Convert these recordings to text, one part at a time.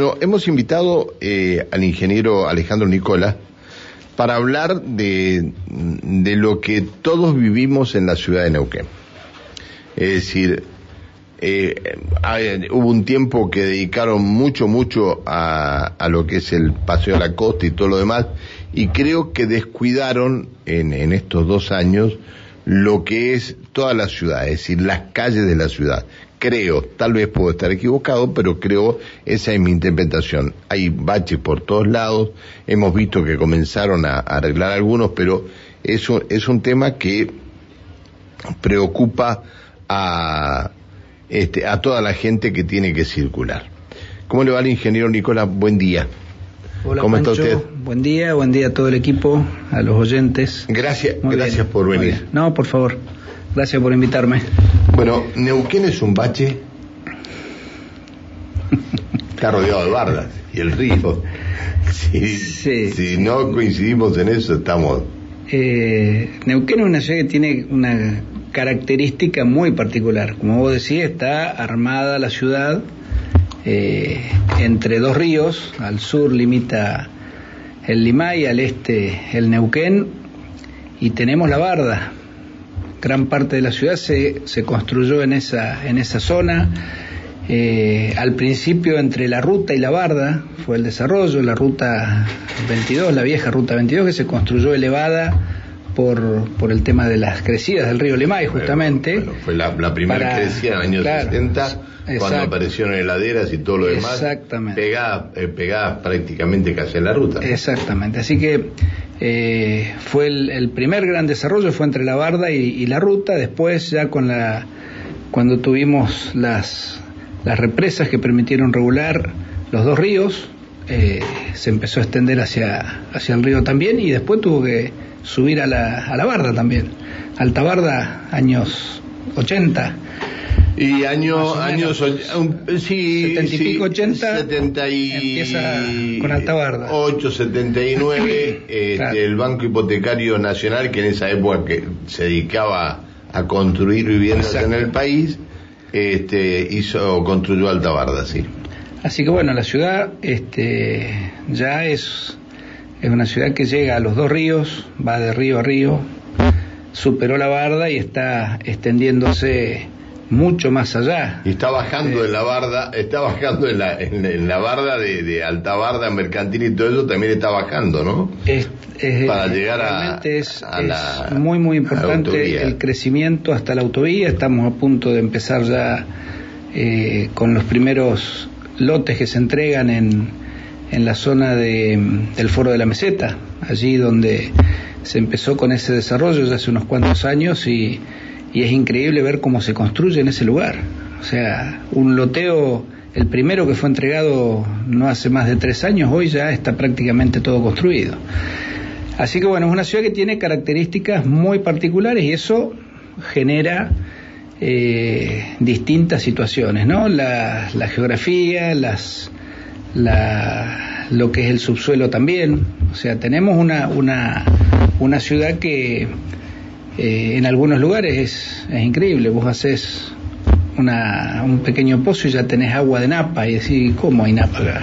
Bueno, hemos invitado eh, al ingeniero Alejandro Nicola para hablar de, de lo que todos vivimos en la ciudad de Neuquén. Es decir, eh, hubo un tiempo que dedicaron mucho, mucho a, a lo que es el paseo a la costa y todo lo demás, y creo que descuidaron en, en estos dos años lo que es toda la ciudad, es decir, las calles de la ciudad. Creo, tal vez puedo estar equivocado, pero creo, esa es mi interpretación. Hay baches por todos lados, hemos visto que comenzaron a, a arreglar algunos, pero es un, es un tema que preocupa a, este, a toda la gente que tiene que circular. ¿Cómo le va al ingeniero Nicolás? Buen día. Hola, ¿Cómo está Pancho. usted? Buen día, buen día a todo el equipo, a los oyentes. Gracias, Muy gracias bien, por venir. No, por favor. Gracias por invitarme. Bueno, Neuquén es un bache. Está rodeado de bardas y el río. Si, Sí. si no coincidimos en eso, estamos. Eh, Neuquén es una ciudad que tiene una característica muy particular. Como vos decís, está armada la ciudad eh, entre dos ríos. Al sur limita el Limay, al este el Neuquén, y tenemos la Barda. Gran parte de la ciudad se, se construyó en esa, en esa zona. Eh, al principio entre la ruta y la barda fue el desarrollo, la ruta 22, la vieja ruta 22 que se construyó elevada por, por el tema de las crecidas del río Limay justamente. Bueno, fue la, la primera Para- crecida en los años claro, 60, cuando aparecieron heladeras y todo lo demás. Exactamente. Pegadas, eh, pegadas prácticamente casi en la ruta. Exactamente, así que eh, fue el, el primer gran desarrollo fue entre la barda y, la ruta, después ya con la cuando tuvimos las las represas que permitieron regular los dos ríos, eh, se empezó a extender hacia hacia el río también y después tuvo que subir a la, a la barda también, Alta Barda, años 80. Y año, años, un- sí, 70 y sí, pico, 80, 70 y empieza con Altabarda. 8, 79, este, Claro. el Banco Hipotecario Nacional, que en esa época que se dedicaba a construir viviendas Exacto. en el país, este, hizo, construyó Altabarda, sí. Así que bueno, la ciudad este, ya es, es una ciudad que llega a los dos ríos, va de río a río, superó la barda y está extendiéndose mucho más allá. Y está bajando en la barda, está bajando en la, en, en la barda de, de Altabarda, mercantil y todo eso, también está bajando, ¿no? Es- es- Para llegar a- es, a es la- muy muy la importante el crecimiento hasta la autovía. Estamos a punto de empezar ya eh, con los primeros lotes que se entregan en, en la zona de, del Foro de la Meseta, allí donde se empezó con ese desarrollo ya hace unos cuantos años y, y es increíble ver cómo se construye en ese lugar. O sea, un loteo, el primero que fue entregado no hace más de tres años, hoy ya está prácticamente todo construido. Así que bueno, es una ciudad que tiene características muy particulares y eso genera eh, distintas situaciones, ¿no? La, la geografía, las, la, lo que es el subsuelo también. O sea, tenemos una, una, una ciudad que eh, en algunos lugares es, es increíble. Vos haces una, un pequeño pozo y ya tenés agua de napa y decís, ¿cómo hay napa acá?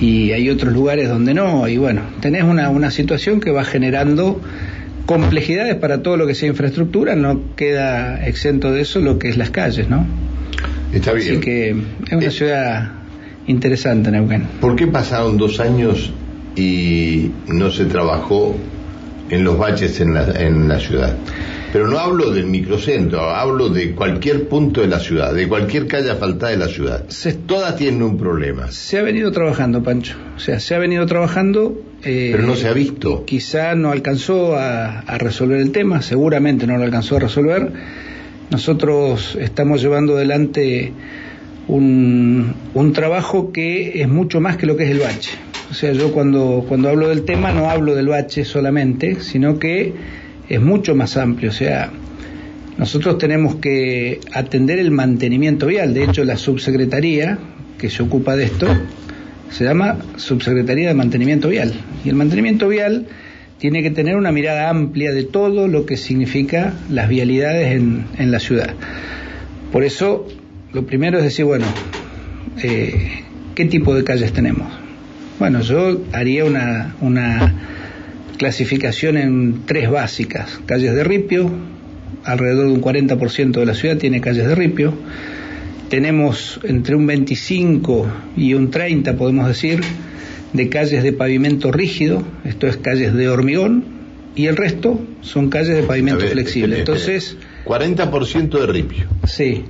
y hay otros lugares donde no, y bueno, tenés una, una situación que va generando complejidades para todo lo que sea infraestructura, no queda exento de eso lo que es las calles, ¿no? Está bien. Así que es una Eh, ciudad interesante, Neuquén. ¿Por qué pasaron dos años y no se trabajó en los baches en la, en la ciudad? Pero no hablo del microcentro, hablo de cualquier punto de la ciudad, de cualquier calle asfaltada de la ciudad. Se- Todas tienen un problema, Se ha venido trabajando, Pancho, o sea, se ha venido trabajando... eh, pero no se ha visto. quizá no alcanzó a, a resolver el tema, seguramente no lo alcanzó a resolver. Nosotros estamos llevando adelante un, un trabajo que es mucho más que lo que es el bache. O sea, yo cuando, cuando hablo del tema no hablo del bache solamente, sino que es mucho más amplio. O sea, nosotros tenemos que atender el mantenimiento vial. De hecho, la subsecretaría que se ocupa de esto se llama Subsecretaría de Mantenimiento Vial. Y el mantenimiento vial tiene que tener una mirada amplia de todo lo que significa las vialidades en, en la ciudad. Por eso, lo primero es decir, bueno, eh, ¿qué tipo de calles tenemos? Bueno, yo haría una, una clasificación en tres básicas. Calles de ripio, alrededor de un 40% de la ciudad tiene calles de ripio. Tenemos entre un 25 y un 30, podemos decir, de calles de pavimento rígido, esto es calles de hormigón, y el resto son calles de pavimento flexible. Entonces... 40% de ripio. Sí.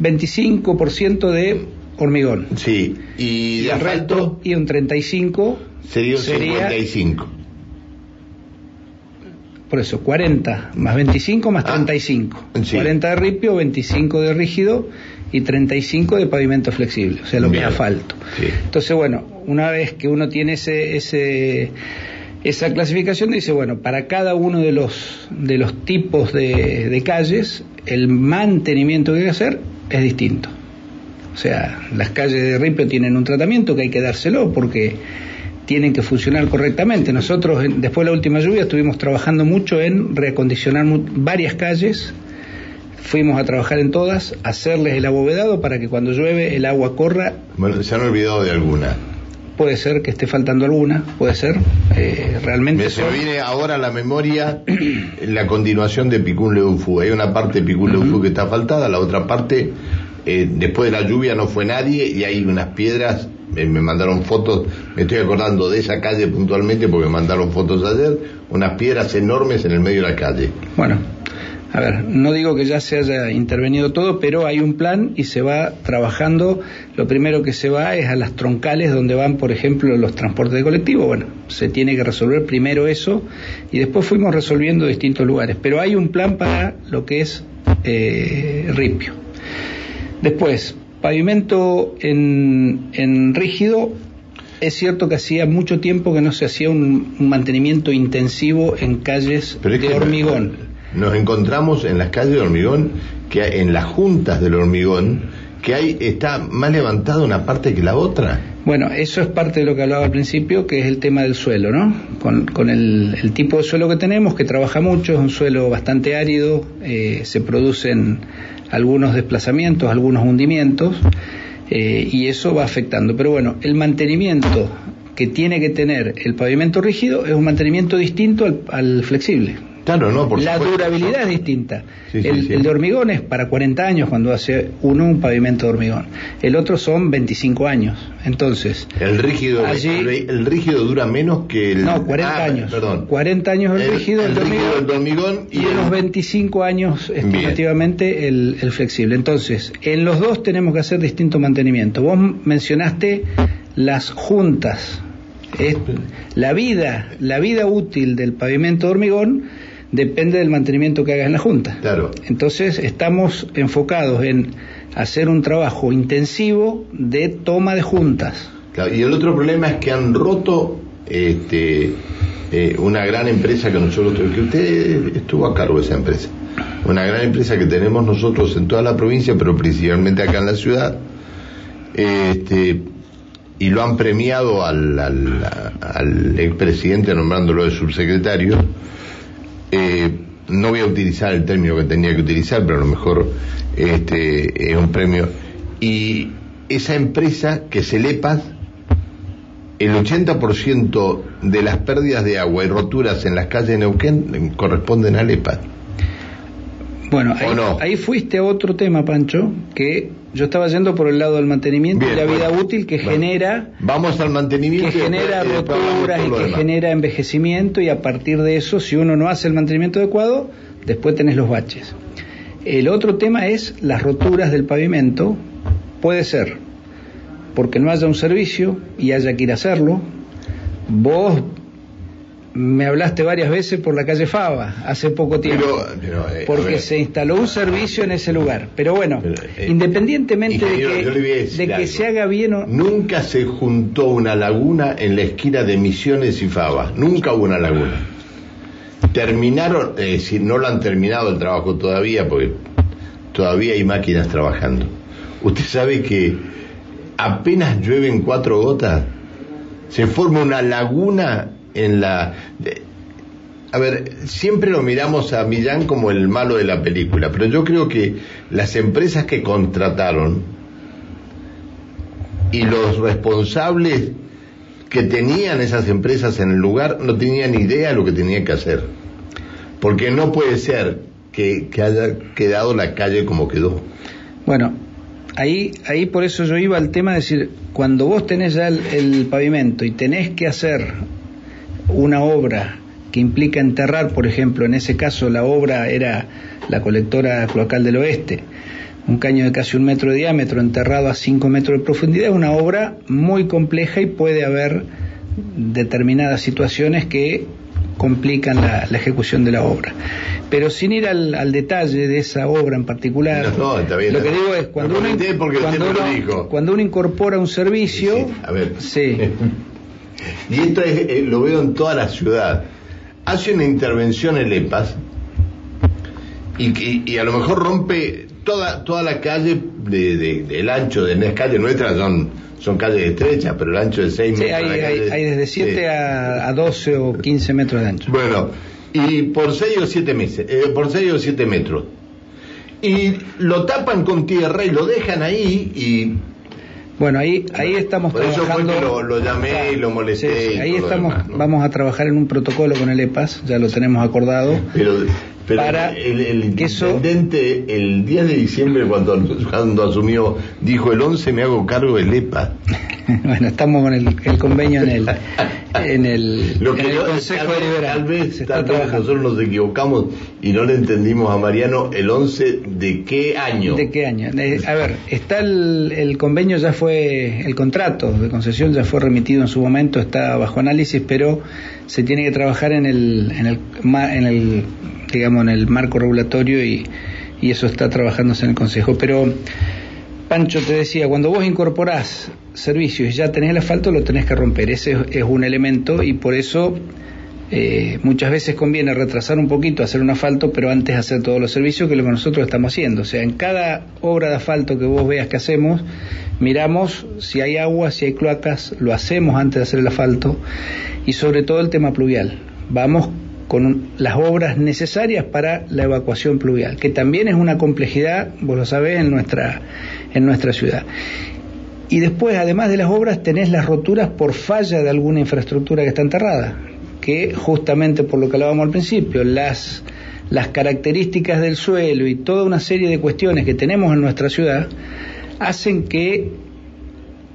25% de hormigón. Sí. Y, resto, y un 35 sería un 55. Por eso, 40 más 25 más 35. Ah, 40 de ripio, 25 de rígido y 35 de pavimento flexible, o sea, lo que es asfalto. Entonces, bueno, una vez que uno tiene ese, ese, esa clasificación, dice, bueno, para cada uno de los, de los tipos de, de calles, el mantenimiento que hay que hacer es distinto. O sea, las calles de ripio tienen un tratamiento que hay que dárselo porque tienen que funcionar correctamente. Nosotros, después de la última lluvia, estuvimos trabajando mucho en reacondicionar varias calles. Fuimos a trabajar en todas, hacerles el abovedado para que cuando llueve el agua corra. Bueno, se han olvidado de alguna. Puede ser que esté faltando alguna, puede ser. Eh, realmente. Me se me viene ahora a la memoria la continuación de Picún Leufú. Hay una parte de Picún Leufú que está faltada, la otra parte, eh, después de la lluvia no fue nadie y hay unas piedras me, mandaron fotos, me estoy acordando de esa calle puntualmente porque me mandaron fotos ayer, unas piedras enormes en el medio de la calle. Bueno, a ver, no digo que ya se haya intervenido todo, pero hay un plan y se va trabajando. Lo primero que se va es a las troncales donde van, por ejemplo, los transportes de colectivo. Bueno, se tiene que resolver primero eso y después fuimos resolviendo distintos lugares. Pero hay un plan para lo que es eh, Ripio. Después, Pavimento en, rígido, es cierto que hacía mucho tiempo que no se hacía un, mantenimiento intensivo en calles de hormigón. Nos encontramos en las calles de hormigón, que en las juntas del hormigón, que hay, está más levantada una parte que la otra. Bueno, eso es parte de lo que hablaba al principio, que es el tema del suelo, ¿no? Con, el, tipo de suelo que tenemos, que trabaja mucho, es un suelo bastante árido, eh, se producen algunos desplazamientos, algunos hundimientos, eh, y eso va afectando. Pero bueno, el mantenimiento que tiene que tener el pavimento rígido es un mantenimiento distinto al flexible. Claro, no, por La durabilidad es distinta. el, de hormigón es para 40 años cuando hace uno un pavimento de hormigón. El otro son 25 años. Entonces. El rígido, el, rígido dura menos que el. No, 40 ah, años. Perdón. 40 años el, rígido, el, de hormigón, y, unos 25 años estimativamente el, flexible. Entonces, en los dos tenemos que hacer distinto mantenimiento. Vos mencionaste las juntas. la vida, la vida útil del pavimento de hormigón depende del mantenimiento que hagas en la Junta. Claro. Entonces estamos enfocados en hacer un trabajo intensivo de toma de juntas. y el otro problema es que han roto este, eh, una gran empresa que nosotros, que usted estuvo a cargo de esa empresa, una gran empresa que tenemos nosotros en toda la provincia, pero principalmente acá en la ciudad, este, y lo han premiado al, al, al expresidente nombrándolo de subsecretario, eh, no voy a utilizar el término que tenía que utilizar, pero a lo mejor este, es un premio. Y esa empresa que se lepa, el 80% de las pérdidas de agua y roturas en las calles de Neuquén corresponden a LEPA. Bueno, ahí, fuiste a otro tema, Pancho, que yo estaba yendo por el lado del mantenimiento y la vida útil que genera. Vamos al mantenimiento. Que genera roturas y que genera envejecimiento, y a partir de eso, si uno no hace el mantenimiento adecuado, después tenés los baches. El otro tema es las roturas del pavimento. Puede ser porque no haya un servicio y haya que ir a hacerlo. Vos me hablaste varias veces por la calle Fava hace poco tiempo, eh, porque se instaló un servicio en ese lugar. Pero bueno, eh, independientemente de que, se haga bien o... Nunca se juntó una laguna en la esquina de Misiones y Fava, nunca hubo una laguna. Terminaron, es decir, no lo han terminado el trabajo todavía, porque todavía hay máquinas trabajando. Usted sabe que apenas llueven cuatro gotas, se forma una laguna en la... a ver, siempre lo miramos a Millán como el malo de la película, pero yo creo que las empresas que contrataron y los responsables que tenían esas empresas en el lugar no tenían idea de lo que tenían que hacer. Porque no puede ser que, haya quedado la calle como quedó. Bueno, ahí, ahí por eso yo iba al tema de decir, cuando vos tenés ya el, pavimento y tenés que hacer una obra que implica enterrar, por ejemplo, en ese caso la obra era la colectora cloacal del oeste, un caño de casi un metro de diámetro enterrado a cinco metros de profundidad, es una obra muy compleja y puede haber determinadas situaciones que complican la, ejecución de la obra. Pero sin ir al, detalle de esa obra en particular, lo que digo es cuando, uno, cuando, uno, incorpora un servicio, a ver. y esto eh, lo veo en toda la ciudad. Hace una intervención el EPAS y, y a lo mejor rompe toda, toda la calle de, del ancho de las calles nuestras son, son calles estrechas, pero el ancho de 6 metros. Hay, hay, desde 7 a, a, 12 o 15 metros de ancho. Bueno, y por 6 o 7 meses, eh, por 6 o 7 metros. Y lo tapan con tierra y lo dejan ahí y bueno, ahí, ahí estamos Por eso fue que lo, llamé y lo molesté. ahí estamos, vamos a trabajar en un protocolo con el EPAS, ya lo tenemos acordado. Pero pero el, intendente el 10 de diciembre cuando, cuando asumió dijo el 11 me hago cargo del EPA. bueno, estamos con el, convenio en el, en el, Lo que Consejo tal, vez, tal vez nosotros nos equivocamos y no le entendimos a Mariano el 11 de qué año. ¿De qué año? Eh, a ver, está el, el convenio ya fue, el contrato de concesión ya fue remitido en su momento, está bajo análisis, pero se tiene que trabajar en el, en el, en el digamos, en el marco regulatorio y, y eso está trabajándose en el Consejo. Pero, Pancho, te decía, cuando vos incorporás servicios y ya tenés el asfalto, lo tenés que romper. Ese es un elemento y por eso eh, muchas veces conviene retrasar un poquito, hacer un asfalto, pero antes hacer todos los servicios que lo que nosotros estamos haciendo. O sea, en cada obra de asfalto que vos veas que hacemos, miramos si hay agua, si hay cloacas, lo hacemos antes de hacer el asfalto y sobre todo el tema pluvial. Vamos con las obras necesarias para la evacuación pluvial, que también es una complejidad, vos lo sabés, en nuestra, en nuestra ciudad. Y después, además de las obras, tenés las roturas por falla de alguna infraestructura que está enterrada, que justamente por lo que hablábamos al principio, las, las características del suelo y toda una serie de cuestiones que tenemos en nuestra ciudad hacen que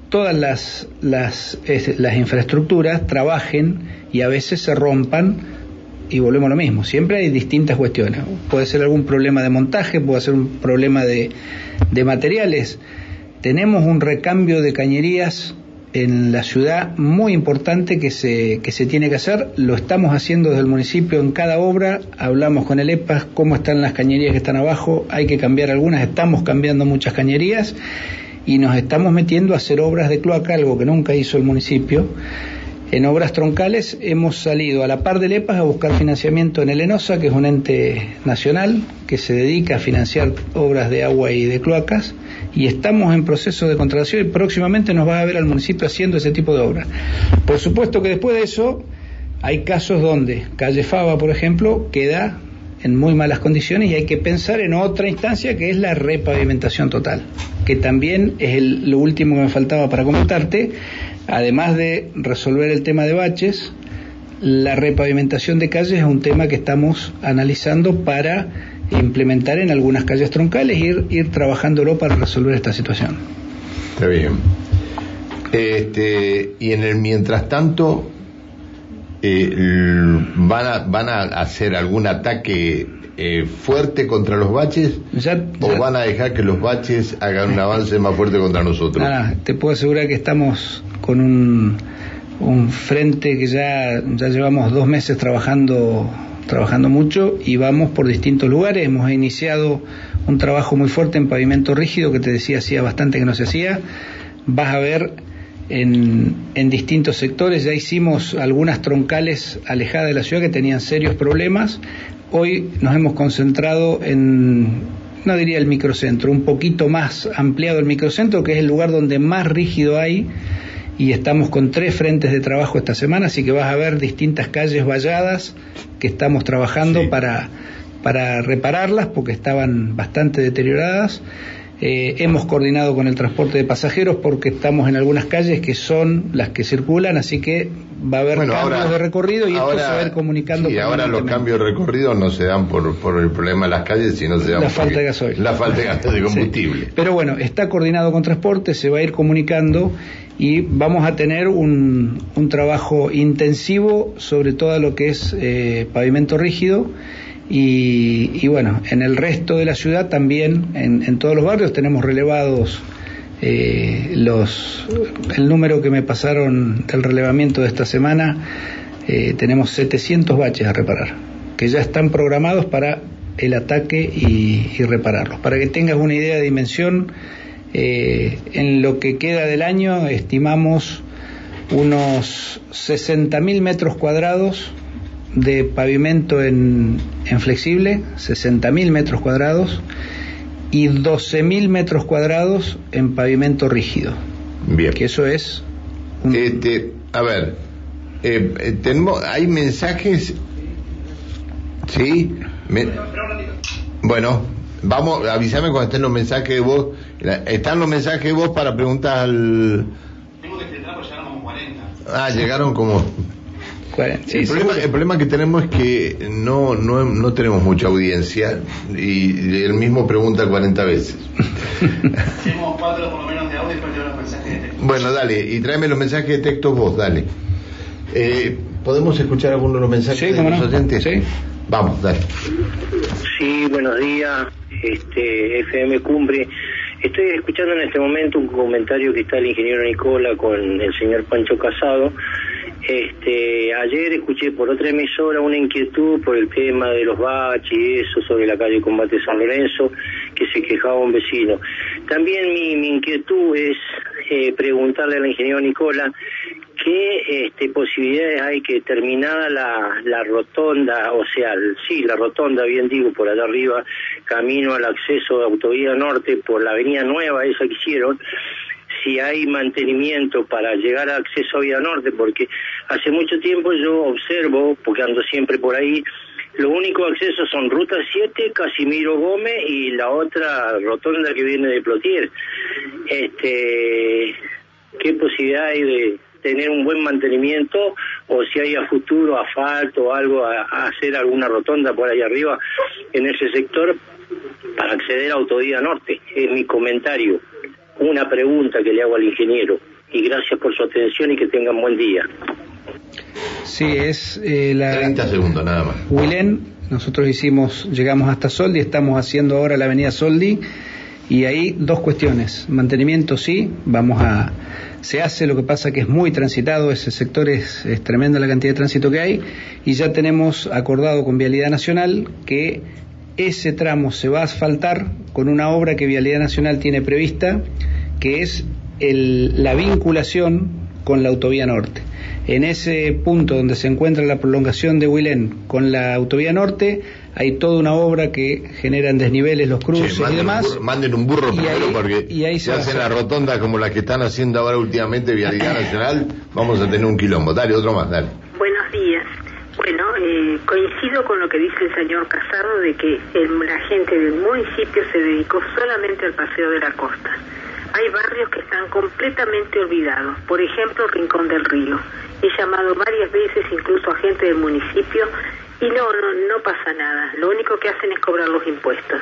todas las, las, las infraestructuras trabajen y a veces se rompan y volvemos a lo mismo, siempre hay distintas cuestiones. Puede ser algún problema de montaje, puede ser un problema de, de materiales. Tenemos un recambio de cañerías en la ciudad muy importante que se, que se tiene que hacer, lo estamos haciendo desde el municipio en cada obra, hablamos con el EPAS cómo están las cañerías que están abajo, hay que cambiar algunas, estamos cambiando muchas cañerías y nos estamos metiendo a hacer obras de cloaca, algo que nunca hizo el municipio en obras troncales hemos salido a la par del EPAS a buscar financiamiento en el ENOSA, que es un ente nacional que se dedica a financiar obras de agua y de cloacas, y estamos en proceso de contratación y próximamente nos va a ver al municipio haciendo ese tipo de obras. Por supuesto que después de eso hay casos donde Calle Fava, por ejemplo, queda en muy malas condiciones y hay que pensar en otra instancia que es la repavimentación total, que también es lo último que me faltaba para comentarte Además de resolver el tema de baches, la repavimentación de calles es un tema que estamos analizando para implementar en algunas calles troncales e ir, ir trabajándolo para resolver esta situación. Está bien. Este, y en el mientras tanto, eh, van, a, ¿van a hacer algún ataque eh, fuerte contra los baches o van a dejar que los baches hagan un avance más fuerte contra nosotros? te puedo asegurar que estamos con un, un frente que ya, ya llevamos dos meses trabajando trabajando mucho y vamos por distintos lugares. Hemos iniciado un trabajo muy fuerte en pavimento rígido que te decía hacía bastante que no se hacía. Vas a ver en, en distintos sectores, ya hicimos algunas troncales alejadas de la ciudad que tenían serios problemas. Hoy nos hemos concentrado en, no diría el microcentro, un poquito más ampliado el microcentro, que es el lugar donde más rígido hay y estamos con tres frentes de trabajo esta semana, así que vas a ver distintas calles valladas que estamos trabajando para, para repararlas porque estaban bastante deterioradas. Eh, hemos coordinado con el transporte de pasajeros porque estamos en algunas calles que son las que circulan, así que va a haber cambios de recorrido y esto se va a ir comunicando. Y ahora los cambios de recorrido no se dan por, por el problema de las calles, sino se dan la falta de gasoil. La falta de combustible. Pero bueno, está coordinado con transporte, se va a ir comunicando y vamos a tener un, un trabajo intensivo sobre todo lo que es eh, pavimento rígido y, bueno, en el resto de la ciudad también, en, todos los barrios tenemos relevados eh, los, el número que me pasaron del relevamiento de esta semana, eh, tenemos 700 baches a reparar, que ya están programados para el ataque y, repararlos. Para que tengas una idea de dimensión, eh, en lo que queda del año estimamos unos 60.000 metros cuadrados de pavimento en, en flexible, 60.000 metros cuadrados, y 12.000 metros cuadrados en pavimento rígido. Bien. Que eso es... Este, a ver, eh, eh, tenemos, hay mensajes... Sí. bueno, vamos, avísame cuando estén los mensajes de voz. Están los mensajes de voz para preguntar al... Tengo que llegaron como 40. Ah, llegaron como el, problema, que tenemos es que no, no, no tenemos mucha audiencia y él mismo pregunta 40 veces. Tenemos cuatro por lo menos de audio y los mensajes de texto. Bueno, dale, y tráeme los mensajes de texto vos, dale. Eh, ¿Podemos escuchar algunos de los mensajes de los oyentes? Sí. Vamos, dale. Sí, buenos días, este, FM Cumbre. Estoy escuchando en este momento un comentario que está el ingeniero Nicola con el señor Pancho Casado este, ayer escuché por otra emisora una inquietud por el tema de los baches y eso sobre la calle Combate San Lorenzo, que se quejaba un vecino. También mi, mi inquietud es eh, preguntarle al ingeniero Nicola qué este, posibilidades hay que terminada la, la rotonda, o sea, sí, la rotonda, bien digo, por allá arriba, camino al acceso de Autovía Norte por la avenida Nueva, esa que hicieron, si hay mantenimiento para llegar a acceso a Vía Norte, porque hace mucho tiempo yo observo, porque ando siempre por ahí, los únicos accesos son Ruta 7, Casimiro Gómez y la otra rotonda que viene de Plotier. Este, ¿Qué posibilidad hay de tener un buen mantenimiento o si hay a futuro asfalto o algo, a, hacer alguna rotonda por ahí arriba en ese sector para acceder a Autovía Norte? Es mi comentario una pregunta que le hago al ingeniero y gracias por su atención y que tengan buen día. Sí, es eh, la... 30 segundos nada más. Wilén, nosotros hicimos, llegamos hasta Soldi, estamos haciendo ahora la avenida Soldi y ahí dos cuestiones. Mantenimiento sí, vamos a... Se hace, lo que pasa que es muy transitado, ese sector es, es tremenda la cantidad de tránsito que hay y ya tenemos acordado con Vialidad Nacional que ese tramo se va a asfaltar con una obra que Vialidad Nacional tiene prevista, que es la vinculación con la autovía norte. En ese punto donde se encuentra la prolongación de Huilén con la autovía norte, hay toda una obra que generan desniveles, los cruces y demás. manden un burro primero porque y ahí se hacen la rotonda como la que están haciendo ahora últimamente Vialidad Nacional, vamos a tener un quilombo. Dale, otro más, dale. Buenos días. Bueno, eh, coincido con lo que dice el señor Casado de que la gente del municipio se dedicó solamente al paseo de la costa. Hay barrios que están completamente olvidados, por ejemplo Rincón del Río. He llamado varias veces incluso a gente del municipio y no, no, no pasa nada. Lo único que hacen es cobrar los impuestos.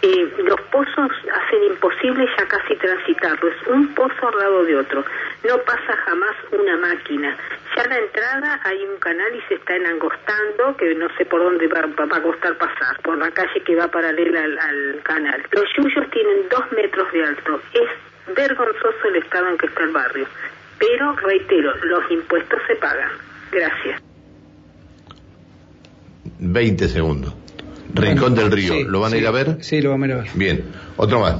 Eh, los pozos hacen imposible ya casi transitarlo, es un pozo al lado de otro, no pasa jamás una máquina. Ya a la entrada hay un canal y se está enangostando, que no sé por dónde va, a costar pasar, por la calle que va paralela al, canal. Los yuyos tienen dos metros de alto, es vergonzoso el estado en que está el barrio, pero reitero, los impuestos se pagan. Gracias. 20 segundos. Rincón del Río, ¿lo van a ir a ver? Sí, lo van a ir a ver. Bien, otro más.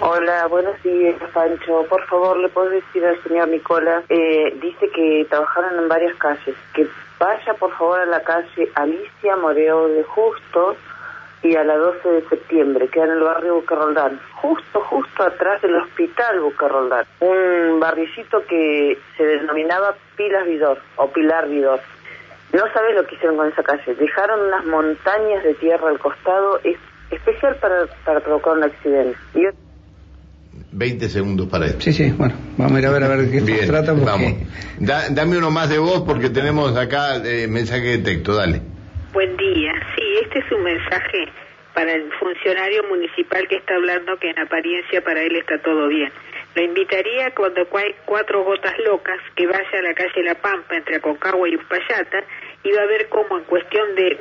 Hola, buenos días, Pancho. Por favor, ¿le puedo decir al señor Nicola? Eh, dice que trabajaron en varias calles. Que vaya, por favor, a la calle Alicia Moreo de Justo y a la 12 de septiembre, que en el barrio Bucarroldán. Justo, justo atrás del hospital Bucarroldán. Un barricito que se denominaba Pilas Vidor o Pilar Vidor. No sabes lo que hicieron con esa calle. Dejaron unas montañas de tierra al costado, es especial para, para provocar un accidente. Y 20 segundos para esto. Sí, sí, bueno, vamos a ir a ver a ver qué se trata. Porque... Vamos. dame uno más de voz porque tenemos acá eh, mensaje de texto, dale. Buen día, sí, este es un mensaje para el funcionario municipal que está hablando que en apariencia para él está todo bien. Lo invitaría cuando hay cuatro gotas locas que vaya a la calle La Pampa entre Aconcagua y Uspallata y va a ver cómo en cuestión de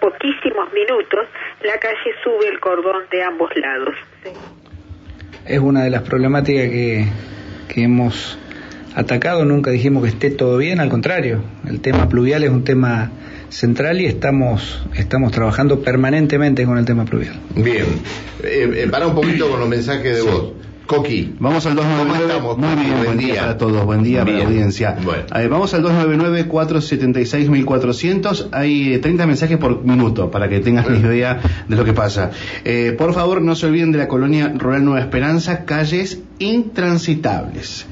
poquísimos minutos la calle sube el cordón de ambos lados. Es una de las problemáticas que, que hemos atacado, nunca dijimos que esté todo bien, al contrario, el tema pluvial es un tema central y estamos, estamos trabajando permanentemente con el tema pluvial. Bien, eh, eh, para un poquito con los mensajes de voz. Coqui. Vamos al 299. Muy bien, buen, día. para todos, buen día para la audiencia. vamos al 299-476-1400. Hay 30 eh, mensajes por minuto para que tengas una idea de lo que pasa. por favor, no se olviden de la colonia rural Nueva Esperanza, calles intransitables.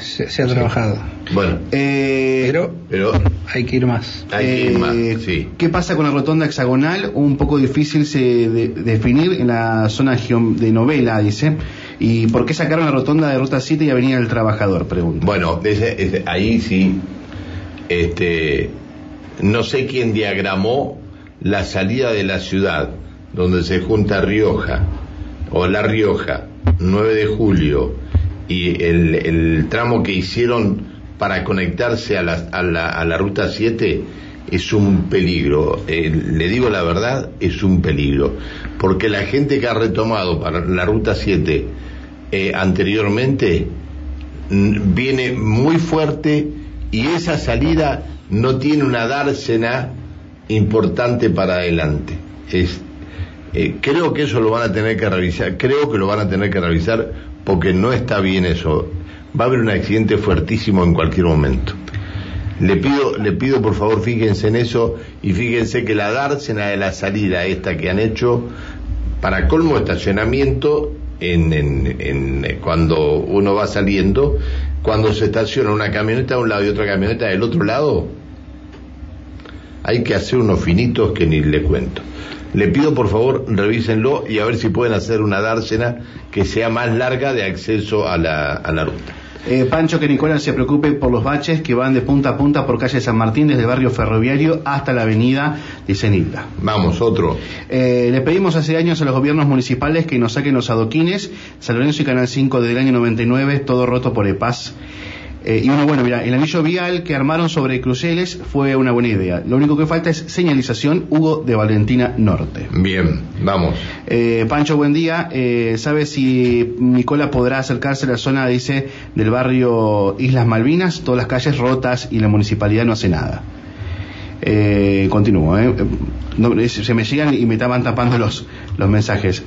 Se, ha trabajado. Bueno, eh, pero, hay que ir más. Hay que ir más, eh, sí. ¿Qué pasa con la rotonda hexagonal? Un poco difícil se de, definir en la zona de novela, dice. ¿Y por qué sacaron la rotonda de Ruta 7 y Avenida del Trabajador? Pregunta. Bueno, ahí sí, este, no sé quién diagramó la salida de la ciudad, donde se junta Rioja, o La Rioja, 9 de julio, y el, el tramo que hicieron para conectarse a la, a la, a la ruta 7 es un peligro. Eh, le digo la verdad, es un peligro. Porque la gente que ha retomado para la ruta 7 eh, anteriormente viene muy fuerte y esa salida no tiene una dársena importante para adelante. Es, eh, creo que eso lo van a tener que revisar, creo que lo van a tener que revisar porque no está bien eso va a haber un accidente fuertísimo en cualquier momento. Le pido, le pido por favor fíjense en eso y fíjense que la dársena de la salida esta que han hecho para colmo estacionamiento en, en, cuando uno va saliendo, cuando se estaciona una camioneta de un lado y otra camioneta del otro lado, hay que hacer unos finitos que ni le cuento. Le pido por favor revísenlo y a ver si pueden hacer una dársena que sea más larga de acceso a la, a la ruta. Eh, Pancho, que Nicolás se preocupe por los baches que van de punta a punta por calle San Martín, desde el barrio ferroviario hasta la avenida de Cenilda. Vamos, otro. Eh, le pedimos hace años a los gobiernos municipales que nos saquen los adoquines, San Lorenzo y Canal 5 del año 99, todo roto por EPAS. Eh, y uno, bueno, mira, el anillo vial que armaron sobre Cruceles fue una buena idea. Lo único que falta es señalización Hugo de Valentina Norte. Bien, vamos. Eh, Pancho, buen día. Eh, ¿Sabe si Nicola podrá acercarse a la zona, dice, del barrio Islas Malvinas? Todas las calles rotas y la municipalidad no hace nada. Eh, continúo, eh. se me llegan y me estaban tapando los, los mensajes.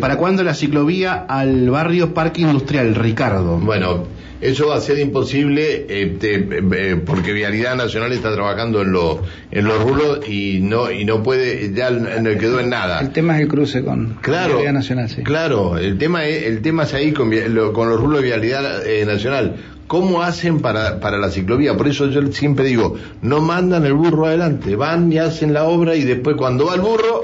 ¿Para cuándo la ciclovía al barrio Parque Industrial, Ricardo? Bueno, eso va a ser imposible este, eh, porque Vialidad Nacional está trabajando en, lo, en los rulos y no y no puede, ya no quedó en nada. El tema es el cruce con claro, Vialidad Nacional, sí. Claro, el tema es, el tema es ahí con, con los rulos de Vialidad eh, Nacional. ¿Cómo hacen para, para la ciclovía? Por eso yo siempre digo, no mandan el burro adelante, van y hacen la obra y después cuando va el burro,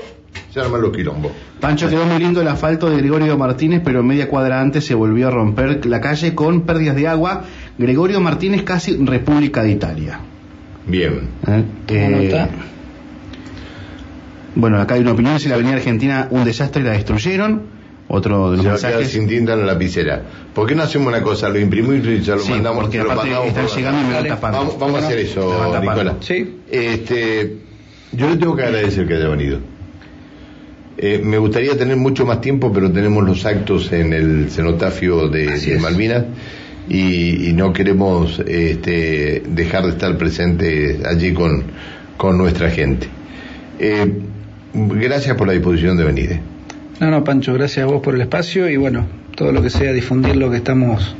se arman los quilombos. Pancho quedó muy lindo el asfalto de Gregorio Martínez, pero media cuadra antes se volvió a romper la calle con pérdidas de agua. Gregorio Martínez casi República de Italia. Bien. ¿Eh? Eh, bueno, acá hay una opinión, si la Avenida Argentina un desastre y la destruyeron. Otro de los se mensajes. sin tinta en la lapicera. ¿Por qué no hacemos una cosa? Lo imprimimos y se lo mandamos. Porque lo están llegando y me lo tapando. Vamos, vamos a hacer eso, Nicolás. Sí. Este, yo le tengo que agradecer que haya venido. Eh, me gustaría tener mucho más tiempo, pero tenemos los actos en el cenotafio de, Malvinas y, no queremos este, dejar de estar presentes allí con, con nuestra gente. Eh, gracias por la disposición de venir. Eh. No, no, Pancho, gracias a vos por el espacio y bueno, todo lo que sea difundir lo que estamos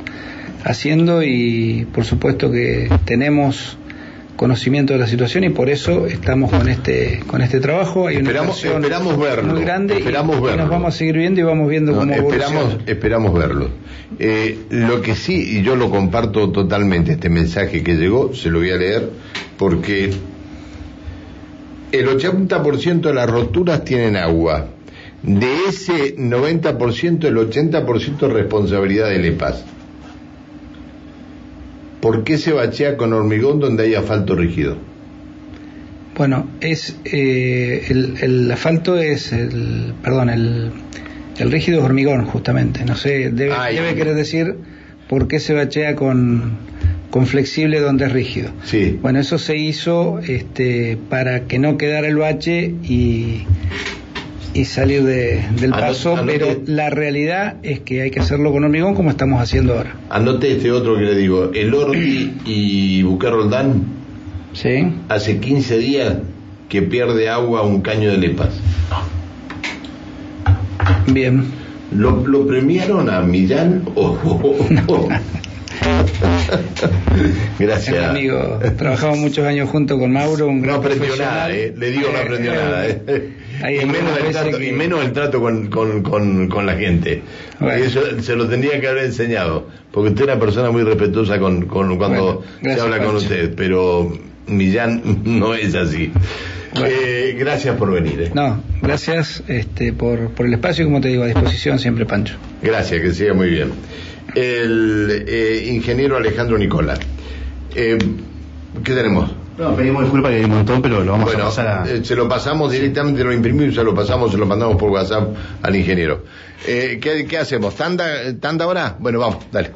haciendo y por supuesto que tenemos conocimiento de la situación y por eso estamos con este con este trabajo. Hay una esperamos, esperamos verlo. Muy grande esperamos y, verlo. nos vamos a seguir viendo y vamos viendo cómo esperamos, esperamos verlo. Eh, lo que sí, y yo lo comparto totalmente, este mensaje que llegó, se lo voy a leer, porque el 80% de las roturas tienen agua. De ese 90%, el 80% es responsabilidad del EPAS. ¿Por qué se bachea con hormigón donde hay asfalto rígido? Bueno, es eh, el, el asfalto es el, perdón, el, el rígido es hormigón justamente. No sé, debe, Ah, debe querer decir por qué se bachea con, con flexible donde es rígido. Sí. Bueno, eso se hizo este, para que no quedara el bache y, y salir de- del paso, anote- pero la realidad es que hay que hacerlo con hormigón como estamos haciendo ahora. Anote este otro que le digo. El Orti y Buque Roldán ¿Sí? hace 15 días que pierde agua un caño de lepas. Bien. ¿Lo, lo premiaron a Millán o...? o- Gracias. Amigo, trabajamos muchos años juntos con Mauro, un No gran aprendió profesional. nada, eh. le digo no aprendió Eh, nada. eh. hay Y, menos el trato, que- y menos el trato con, con, con, con la gente. Bueno. Eso se lo tendría que haber enseñado, porque usted es una persona muy respetuosa con, con cuando Bueno, se gracias, habla con Pancho. usted, pero Millán no es así. Bueno. Eh, gracias por venir. eh. No, gracias este, por, por el espacio como te digo, a disposición siempre, Pancho. Gracias, que siga muy bien. El eh, ingeniero Alejandro Nicola. Eh, ¿Qué tenemos? No, pedimos disculpas que hay un montón, pero lo vamos bueno, a pasar a... eh, se lo pasamos directamente, lo imprimimos se lo pasamos, se lo mandamos por WhatsApp al ingeniero. Eh, ¿qué, ¿Qué hacemos? ¿Tanda, ¿Tanda ahora? Bueno, vamos, dale.